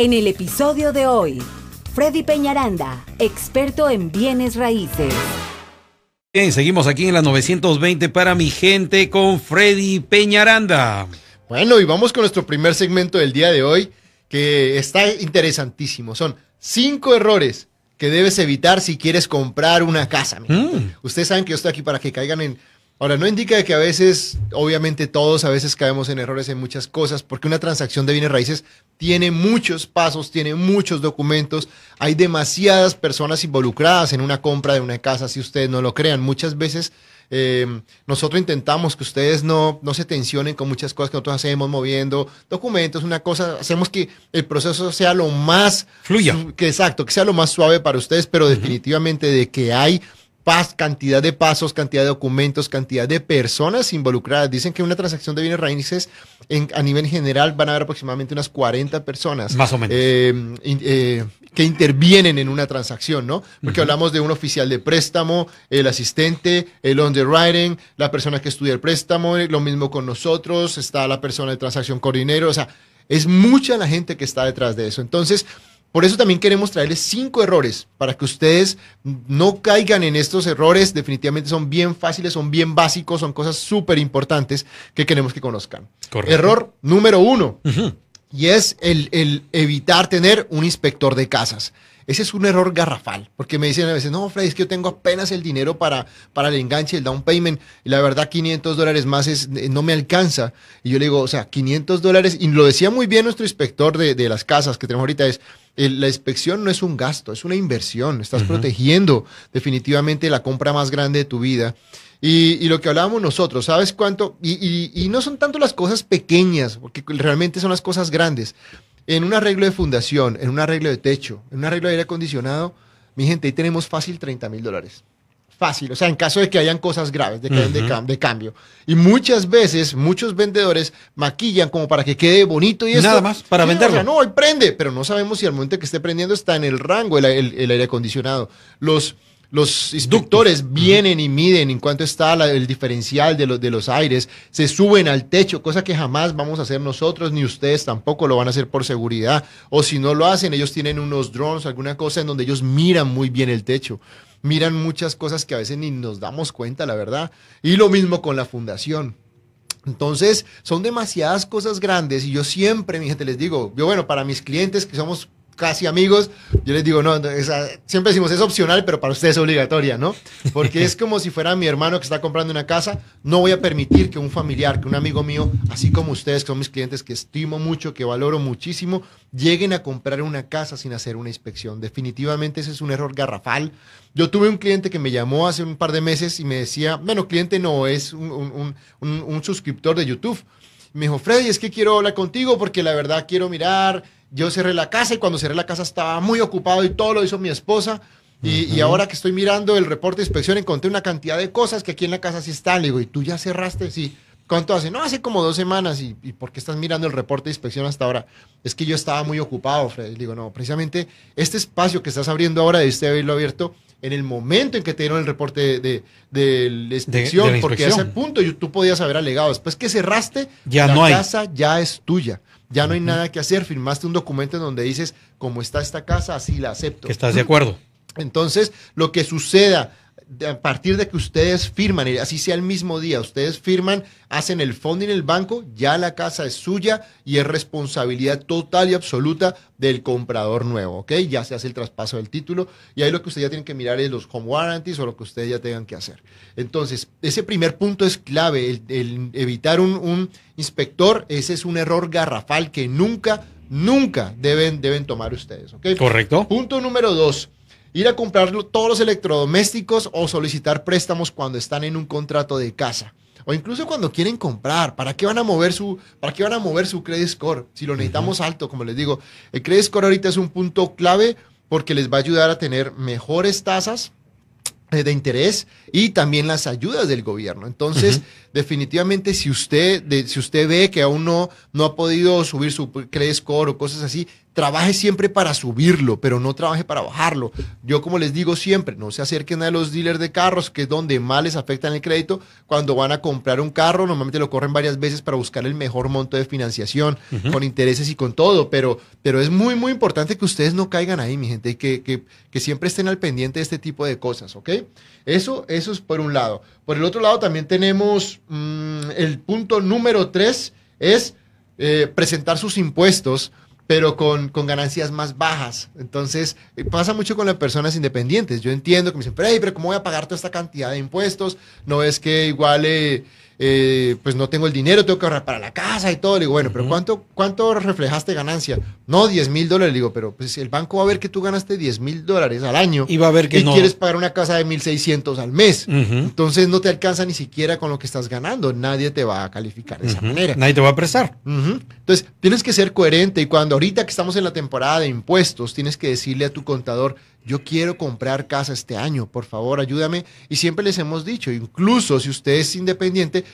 En el episodio de hoy, Freddy Peñaranda, experto en bienes raíces. Bien, seguimos aquí en la 920 para mi gente con Freddy Peñaranda. Bueno, y vamos con nuestro primer segmento del día de hoy, que está interesantísimo. Son cinco errores que debes evitar si quieres comprar una casa. Mm. Ustedes saben que yo estoy aquí para que caigan en Ahora, no indica que a veces, obviamente todos a veces caemos en errores en muchas cosas, porque una transacción de bienes raíces tiene muchos pasos, tiene muchos documentos, hay demasiadas personas involucradas en una compra de una casa, si ustedes no lo crean. Muchas veces eh, nosotros intentamos que ustedes no, no se tensionen con muchas cosas que nosotros hacemos, moviendo documentos, una cosa, hacemos que el proceso sea lo más... Fluya. Que exacto, que sea lo más suave para ustedes, pero definitivamente de que hay cantidad de pasos, cantidad de documentos, cantidad de personas involucradas. Dicen que una transacción de bienes raíces en, a nivel general van a haber aproximadamente unas 40 personas. Más o menos. Eh, eh, que intervienen en una transacción, ¿no? Porque hablamos de un oficial de préstamo, el asistente, el underwriting, la persona que estudia el préstamo, lo mismo con nosotros, está la persona de transacción coordinero, o sea, es mucha la gente que está detrás de eso. Entonces, por eso también queremos traerles cinco errores para que ustedes no caigan en estos errores. Definitivamente son bien fáciles, son bien básicos, son cosas súper importantes que queremos que conozcan. Error número uno. Y es el, el evitar tener un inspector de casas. Ese es un error garrafal, porque me dicen a veces, no, Freddy, es que yo tengo apenas el dinero para, para el enganche, el down payment, y la verdad 500 dólares más es, eh, no me alcanza. Y yo le digo, o sea, 500 dólares, y lo decía muy bien nuestro inspector de, de las casas que tenemos ahorita, es, la inspección no es un gasto, es una inversión, estás protegiendo definitivamente la compra más grande de tu vida. Y, y, lo que hablábamos nosotros, ¿sabes cuánto? Y, y, y, no son tanto las cosas pequeñas, porque realmente son las cosas grandes en un arreglo de fundación, en un arreglo de techo, en un arreglo de aire acondicionado, mi gente, ahí tenemos fácil 30 mil dólares. Fácil, o sea, en caso de que hayan cosas graves de, de, cambio. Y muchas veces, muchos vendedores maquillan como para que quede bonito y eso. Nada más, para venderlo. no, hoy prende, pero no sabemos si al momento que esté prendiendo está en el rango el, el aire acondicionado. Los los instructores vienen y miden en cuánto está el diferencial de, de los aires, se suben al techo, cosa que jamás vamos a hacer nosotros, ni ustedes tampoco lo van a hacer por seguridad. O si no lo hacen, ellos tienen unos drones, alguna cosa en donde ellos miran muy bien el techo. Miran muchas cosas que a veces ni nos damos cuenta, la verdad. Y lo mismo con la fundación. Entonces, son demasiadas cosas grandes y yo siempre, mi gente, les digo, yo bueno, para mis clientes que somos casi amigos, yo les digo, no, siempre decimos, es opcional, pero para ustedes es obligatoria, ¿no? Porque es como si fuera mi hermano que está comprando una casa, no voy a permitir que un familiar, que un amigo mío, así como ustedes, que son mis clientes que estimo mucho, que valoro muchísimo, lleguen a comprar una casa sin hacer una inspección. Definitivamente ese es un error garrafal. Yo tuve un cliente que me llamó hace un par de meses y me decía, bueno, cliente no, es un, un suscriptor de YouTube. Me dijo, Freddy, es que quiero hablar contigo porque la verdad quiero mirar yo cerré la casa y cuando cerré la casa estaba muy ocupado y todo lo hizo mi esposa. Y, ahora que estoy mirando el reporte de inspección encontré una cantidad de cosas que aquí en la casa sí están. Le digo, ¿y tú ya cerraste? Sí. ¿Cuánto hace? No, hace como dos semanas. ¿Y, por qué estás mirando el reporte de inspección hasta ahora? Es que yo estaba muy ocupado, Fred. Le digo, no, precisamente este espacio que estás abriendo ahora debiste haberlo abierto en el momento en que te dieron el reporte de, de, la, inspección, porque a ese punto tú podías haber alegado. Después que cerraste, ya la no casa ya es tuya ya no hay nada que hacer, firmaste un documento en donde dices, como está esta casa, así la acepto. Que estás de acuerdo. Entonces, lo que suceda a partir de que ustedes firman, y así sea el mismo día, ustedes firman, hacen el fondo en el banco, ya la casa es suya y es responsabilidad total y absoluta del comprador nuevo, ¿ok? Ya se hace el traspaso del título y ahí lo que ustedes ya tienen que mirar es los home warranties o lo que ustedes ya tengan que hacer. Entonces, ese primer punto es clave, el, evitar un, un, inspector, ese es un error garrafal que nunca, nunca deben, deben tomar ustedes, ¿ok? Correcto. Punto número dos ir a comprar todos los electrodomésticos o solicitar préstamos cuando están en un contrato de casa. O incluso cuando quieren comprar, ¿para qué van a mover su, para qué van a mover su credit score? Si lo necesitamos alto, como les digo, el credit score ahorita es un punto clave porque les va a ayudar a tener mejores tasas eh, de interés y también las ayudas del gobierno. Entonces, definitivamente, si usted, si usted ve que aún no, no ha podido subir su credit score o cosas así, trabaje siempre para subirlo, pero no trabaje para bajarlo. Yo como les digo siempre, no se acerquen a los dealers de carros, que es donde más les afectan el crédito. Cuando van a comprar un carro, normalmente lo corren varias veces para buscar el mejor monto de financiación, con intereses y con todo, pero, pero es muy, muy importante que ustedes no caigan ahí, mi gente, y que, que, que siempre estén al pendiente de este tipo de cosas, ¿ok? Eso, eso es por un lado. Por el otro lado también tenemos mmm, el punto número tres, es eh, presentar sus impuestos pero con, con, ganancias más bajas. Entonces, eh, pasa mucho con las personas independientes. Yo entiendo que me dicen, pero, hey, pero ¿cómo voy a pagar toda esta cantidad de impuestos? No es que igual eh, eh, pues no tengo el dinero, tengo que ahorrar para la casa y todo. Le digo, bueno, pero ¿cuánto, cuánto reflejaste ganancia? No, 10 mil dólares. Le digo, pero pues el banco va a ver que tú ganaste 10 mil dólares al año. Y va a ver que y no. quieres pagar una casa de 1.600 al mes. Uh -huh. Entonces no te alcanza ni siquiera con lo que estás ganando. Nadie te va a calificar de uh -huh. esa manera. Nadie te va a prestar. Entonces tienes que ser coherente y cuando ahorita que estamos en la temporada de impuestos, tienes que decirle a tu contador, yo quiero comprar casa este año, por favor, ayúdame. Y siempre les hemos dicho, incluso si usted es independiente,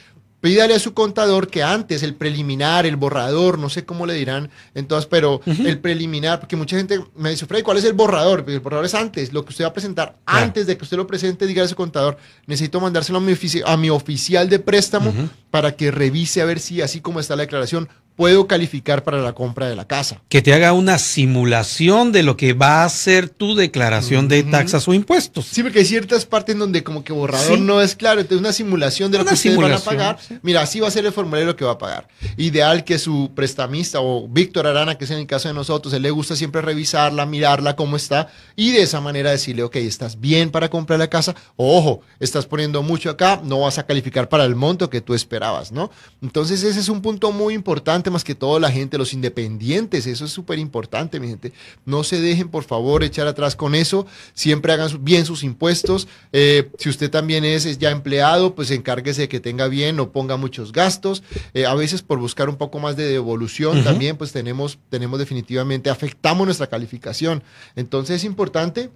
pídale a su contador que antes el preliminar, el borrador, no sé cómo le dirán, entonces, pero uh -huh. el preliminar, porque mucha gente me dice, Freddy, ¿cuál es el borrador? El borrador es antes, lo que usted va a presentar, claro. antes de que usted lo presente, dígale a su contador, necesito mandárselo a mi, a mi oficial de préstamo uh -huh. para que revise a ver si, así como está la declaración, puedo calificar para la compra de la casa. Que te haga una simulación de lo que va a ser tu declaración uh -huh. de taxas o impuestos. Sí, porque hay ciertas partes en donde como que borrador sí. no es claro, entonces una simulación de lo una que ustedes van a pagar. Sí. Mira, así va a ser el formulario que va a pagar. Ideal que su prestamista o Víctor Arana, que es en el caso de nosotros, él le gusta siempre revisarla, mirarla cómo está y de esa manera decirle, ok, estás bien para comprar la casa, ojo, estás poniendo mucho acá, no vas a calificar para el monto que tú esperabas, ¿no? Entonces ese es un punto muy importante más que todo la gente, los independientes, eso es súper importante, mi gente. No se dejen, por favor, echar atrás con eso. Siempre hagan bien sus impuestos. Eh, si usted también es, es, ya empleado, pues encárguese de que tenga bien, no ponga muchos gastos. Eh, a veces por buscar un poco más de devolución uh -huh. también, pues tenemos, tenemos definitivamente, afectamos nuestra calificación. Entonces es importante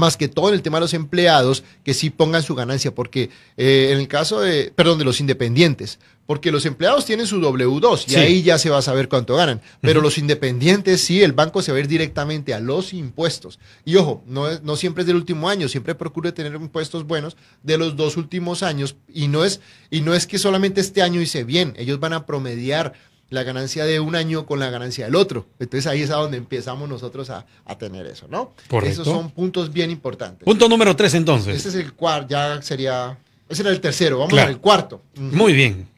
más que todo en el tema de los empleados, que sí pongan su ganancia, porque eh, en el caso de, perdón, de los independientes, porque los empleados tienen su W2 y sí. ahí ya se va a saber cuánto ganan, pero uh -huh. los independientes sí, el banco se va a ir directamente a los impuestos. Y ojo, no, no siempre es del último año, siempre procure tener impuestos buenos de los dos últimos años y no es, y no es que solamente este año hice bien, ellos van a promediar la ganancia de un año con la ganancia del otro. Entonces ahí es a donde empezamos nosotros a, a tener eso, ¿no? Correcto. Esos son puntos bien importantes. Punto número tres entonces. Este es el cuarto, ya sería, ese era el tercero, vamos claro. al cuarto. Muy bien.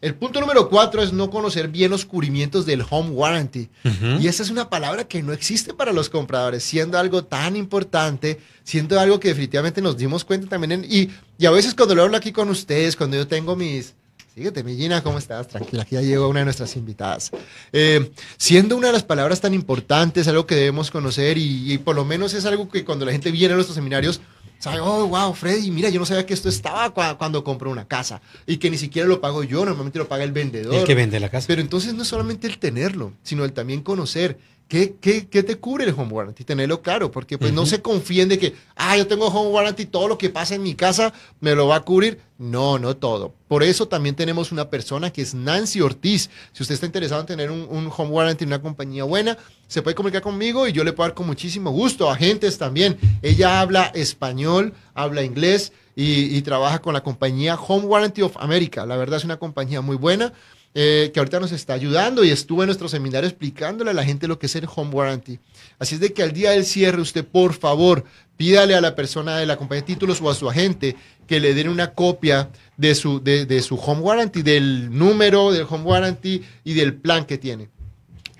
El punto número cuatro es no conocer bien los cubrimientos del home warranty. Uh -huh. Y esa es una palabra que no existe para los compradores, siendo algo tan importante, siendo algo que definitivamente nos dimos cuenta también. En, y, y a veces cuando lo hablo aquí con ustedes, cuando yo tengo mis, Síguete, mi Gina, ¿cómo estás? Tranquila, aquí ya llegó una de nuestras invitadas. Eh, siendo una de las palabras tan importantes, algo que debemos conocer y, y, por lo menos es algo que cuando la gente viene a nuestros seminarios, sabe, oh, wow, Freddy, mira, yo no sabía que esto estaba cu cuando compro una casa y que ni siquiera lo pago yo, normalmente lo paga el vendedor. El que vende la casa. Pero entonces no es solamente el tenerlo, sino el también conocer ¿Qué, qué, qué te cubre el home warranty? Tenerlo claro, porque pues uh -huh. no se confíen de que, ah, yo tengo home warranty, todo lo que pasa en mi casa me lo va a cubrir. No, no todo. Por eso también tenemos una persona que es Nancy Ortiz. Si usted está interesado en tener un, un home warranty en una compañía buena, se puede comunicar conmigo y yo le puedo dar con muchísimo gusto. Agentes también. Ella habla español, habla inglés y, y trabaja con la compañía Home Warranty of America. La verdad es una compañía muy buena eh, que ahorita nos está ayudando y estuvo en nuestro seminario explicándole a la gente lo que es el home warranty. Así es de que al día del cierre usted, por favor, pídale a la persona de la compañía de títulos o a su agente que le den una copia de su, de, de su home warranty, del número del home warranty y del plan que tiene.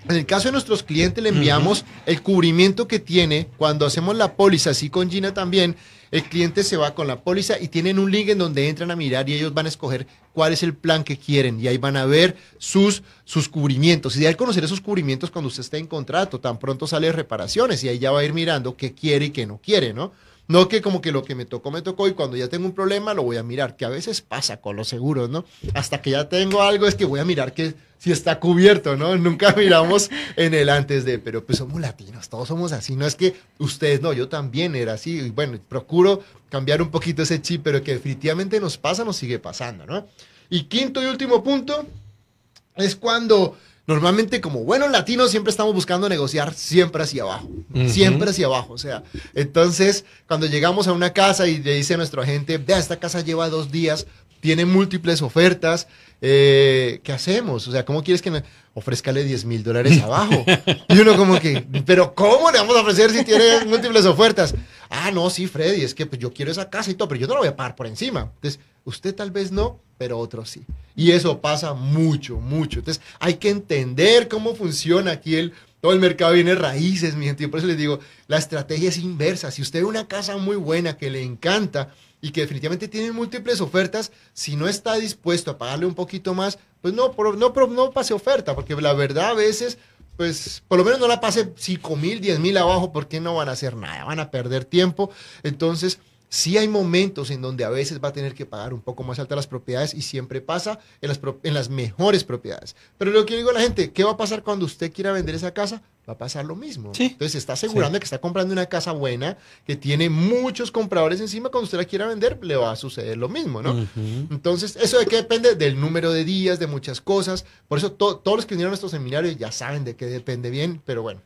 En el caso de nuestros clientes le enviamos uh -huh. el cubrimiento que tiene cuando hacemos la póliza, así con Gina también, el cliente se va con la póliza y tienen un link en donde entran a mirar y ellos van a escoger cuál es el plan que quieren y ahí van a ver sus, sus cubrimientos. Y de ahí conocer esos cubrimientos cuando usted esté en contrato, tan pronto sale reparaciones y ahí ya va a ir mirando qué quiere y qué no quiere, ¿no? No que como que lo que me tocó, me tocó y cuando ya tengo un problema lo voy a mirar, que a veces pasa con los seguros, ¿no? Hasta que ya tengo algo es que voy a mirar que si está cubierto, ¿no? Nunca miramos en el antes de, pero pues somos latinos, todos somos así, no es que ustedes no, yo también era así, y bueno, procuro cambiar un poquito ese chip, pero que definitivamente nos pasa, nos sigue pasando, ¿no? Y quinto y último punto es cuando normalmente como buenos latinos siempre estamos buscando negociar siempre hacia abajo, siempre hacia abajo. O sea, entonces cuando llegamos a una casa y le dice a nuestro agente, vea, esta casa lleva dos días, tiene múltiples ofertas, eh, ¿qué hacemos? O sea, ¿cómo quieres que me ofrezcale 10 mil dólares abajo? Y uno como que, pero ¿cómo le vamos a ofrecer si tiene múltiples ofertas? Ah, no, sí, Freddy, es que pues, yo quiero esa casa y todo, pero yo no la voy a pagar por encima. Entonces, usted tal vez no, pero otros sí. Y eso pasa mucho, mucho. Entonces, hay que entender cómo funciona aquí el, todo el mercado viene raíces, mi gente. por eso les digo, la estrategia es inversa. Si usted ve una casa muy buena que le encanta, y que definitivamente tienen múltiples ofertas, si no está dispuesto a pagarle un poquito más, pues no, no, no pase oferta, porque la verdad a veces, pues por lo menos no la pase 5 mil, 10 mil abajo, porque no van a hacer nada, van a perder tiempo. Entonces, sí hay momentos en donde a veces va a tener que pagar un poco más altas las propiedades y siempre pasa en las, en las mejores propiedades. Pero lo que digo a la gente, ¿qué va a pasar cuando usted quiera vender esa casa? Va a pasar lo mismo. Entonces está asegurando que está comprando una casa buena, que tiene muchos compradores encima, cuando usted la quiera vender le va a suceder lo mismo, ¿no? Entonces, eso de qué depende del número de días, de muchas cosas. Por eso todos los que vinieron a nuestro seminario ya saben de qué depende bien, pero bueno.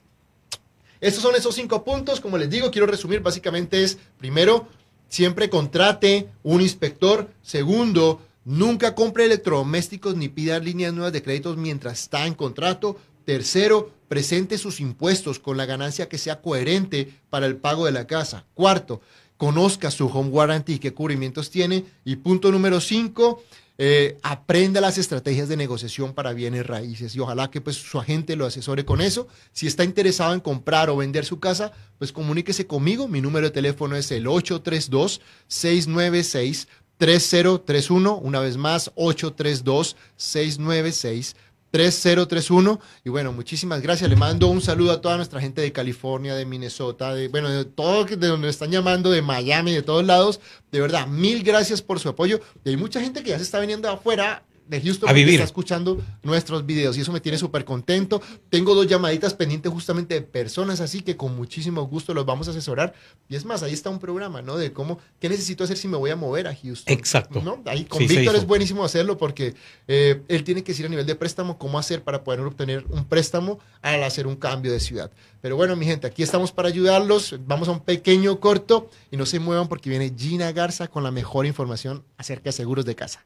Estos son esos cinco puntos, como les digo, quiero resumir, básicamente es, primero, siempre contrate un inspector. Segundo, nunca compre electrodomésticos ni pida líneas nuevas de créditos mientras está en contrato. Tercero, presente sus impuestos con la ganancia que sea coherente para el pago de la casa. Cuarto, conozca su home warranty y qué cubrimientos tiene. Y punto número cinco, eh, aprenda las estrategias de negociación para bienes raíces y ojalá que pues su agente lo asesore con eso. Si está interesado en comprar o vender su casa, pues comuníquese conmigo. Mi número de teléfono es el 832-696-3031. Una vez más, 832-696 3031. Y bueno, muchísimas gracias. Le mando un saludo a toda nuestra gente de California, de Minnesota, de, bueno, de todo, de donde están llamando, de Miami, de todos lados. De verdad, mil gracias por su apoyo. Y hay mucha gente que ya se está viniendo afuera de Houston a vivir. está escuchando nuestros videos y eso me tiene súper contento. Tengo dos llamaditas pendientes justamente de personas así que con muchísimo gusto los vamos a asesorar. Y es más, ahí está un programa, ¿no? De cómo, ¿qué necesito hacer si me voy a mover a Houston? Exacto. ¿no? Ahí con Víctor es buenísimo hacerlo porque eh, él tiene que decir a nivel de préstamo cómo hacer para poder obtener un préstamo al hacer un cambio de ciudad. Pero bueno, mi gente, aquí estamos para ayudarlos. Vamos a un pequeño corto y no se muevan porque viene Gina Garza con la mejor información acerca de seguros de casa.